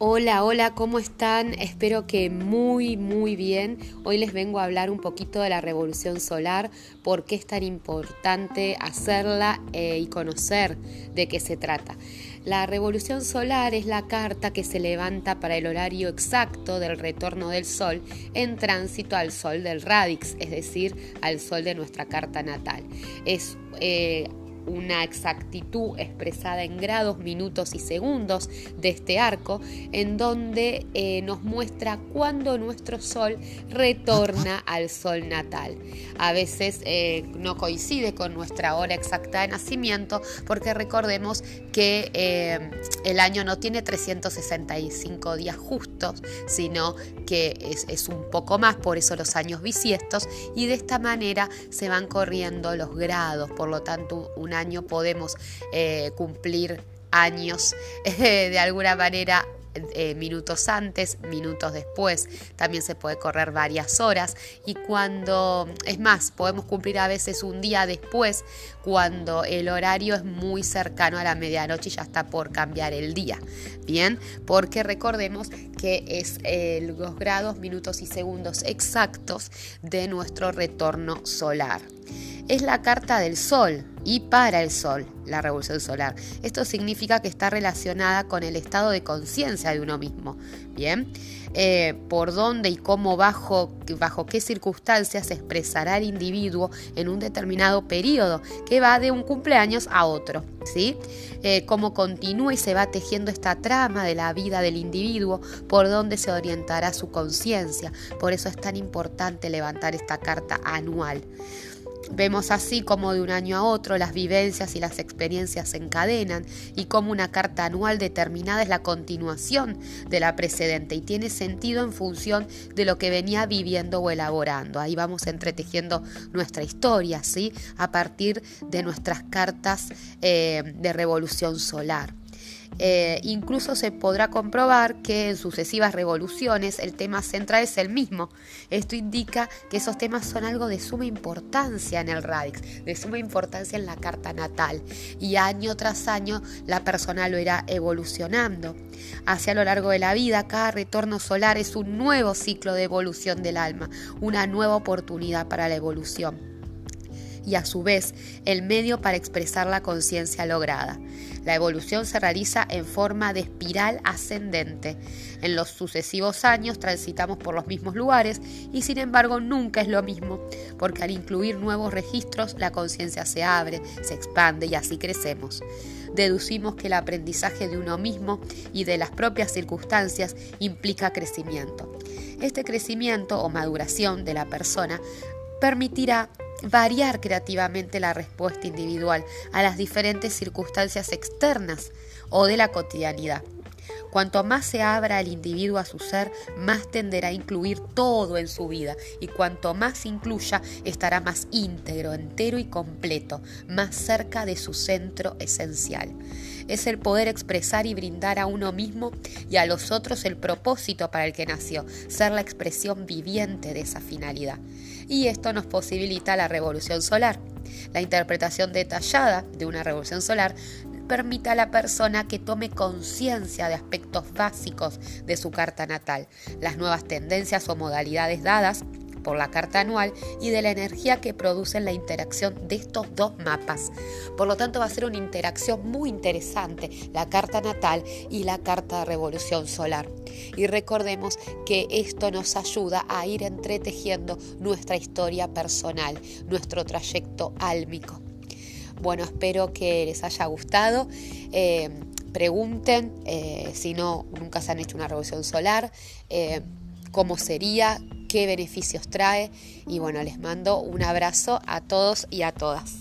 Hola, hola, ¿cómo están? Espero que muy, muy bien. Hoy les vengo a hablar un poquito de la revolución solar, por qué es tan importante hacerla eh, y conocer de qué se trata. La revolución solar es la carta que se levanta para el horario exacto del retorno del Sol en tránsito al Sol del radix, es decir, al Sol de nuestra carta natal. Es eh, una exactitud expresada en grados, minutos y segundos de este arco, en donde eh, nos muestra cuándo nuestro Sol retorna al Sol natal. A veces eh, no coincide con nuestra hora exacta de nacimiento, porque recordemos que eh, el año no tiene 365 días justos, sino que es, es un poco más, por eso los años bisiestos, y de esta manera se van corriendo los grados, por lo tanto una año podemos eh, cumplir años de alguna manera eh, minutos antes, minutos después, también se puede correr varias horas. Y cuando, es más, podemos cumplir a veces un día después cuando el horario es muy cercano a la medianoche y ya está por cambiar el día, ¿bien? Porque recordemos que es eh, los grados, minutos y segundos exactos de nuestro retorno solar es la carta del Sol y para el Sol, la revolución solar. Esto significa que está relacionada con el estado de conciencia de uno mismo. Bien, eh, por dónde y cómo, bajo, bajo qué circunstancias se expresará el individuo en un determinado periodo, que va de un cumpleaños a otro. ¿sí? Eh, cómo continúa y se va tejiendo esta trama de la vida del individuo, por dónde se orientará su conciencia. Por eso es tan importante levantar esta carta anual. Vemos así como de un año a otro las vivencias y las experiencias se encadenan y como una carta anual determinada es la continuación de la precedente y tiene sentido en función de lo que venía viviendo o elaborando. Ahí vamos entretejiendo nuestra historia, ¿sí? A partir de nuestras cartas eh, de revolución solar. Eh, incluso se podrá comprobar que en sucesivas revoluciones el tema central es el mismo. Esto indica que esos temas son algo de suma importancia en el radix, de suma importancia en la carta natal. Y año tras año la persona lo irá evolucionando. Hacia lo largo de la vida, cada retorno solar es un nuevo ciclo de evolución del alma, una nueva oportunidad para la evolución y a su vez el medio para expresar la conciencia lograda. La evolución se realiza en forma de espiral ascendente. En los sucesivos años transitamos por los mismos lugares y sin embargo nunca es lo mismo, porque al incluir nuevos registros la conciencia se abre, se expande y así crecemos. Deducimos que el aprendizaje de uno mismo y de las propias circunstancias implica crecimiento. Este crecimiento o maduración de la persona permitirá variar creativamente la respuesta individual a las diferentes circunstancias externas o de la cotidianidad. Cuanto más se abra el individuo a su ser, más tenderá a incluir todo en su vida y cuanto más incluya, estará más íntegro, entero y completo, más cerca de su centro esencial. Es el poder expresar y brindar a uno mismo y a los otros el propósito para el que nació, ser la expresión viviente de esa finalidad. Y esto nos posibilita la revolución solar. La interpretación detallada de una revolución solar permite a la persona que tome conciencia de aspectos básicos de su carta natal, las nuevas tendencias o modalidades dadas por la carta anual y de la energía que produce la interacción de estos dos mapas. Por lo tanto, va a ser una interacción muy interesante la carta natal y la carta de revolución solar. Y recordemos que esto nos ayuda a ir entretejiendo nuestra historia personal, nuestro trayecto álmico. Bueno, espero que les haya gustado. Eh, pregunten eh, si no, nunca se han hecho una revolución solar, eh, cómo sería, qué beneficios trae. Y bueno, les mando un abrazo a todos y a todas.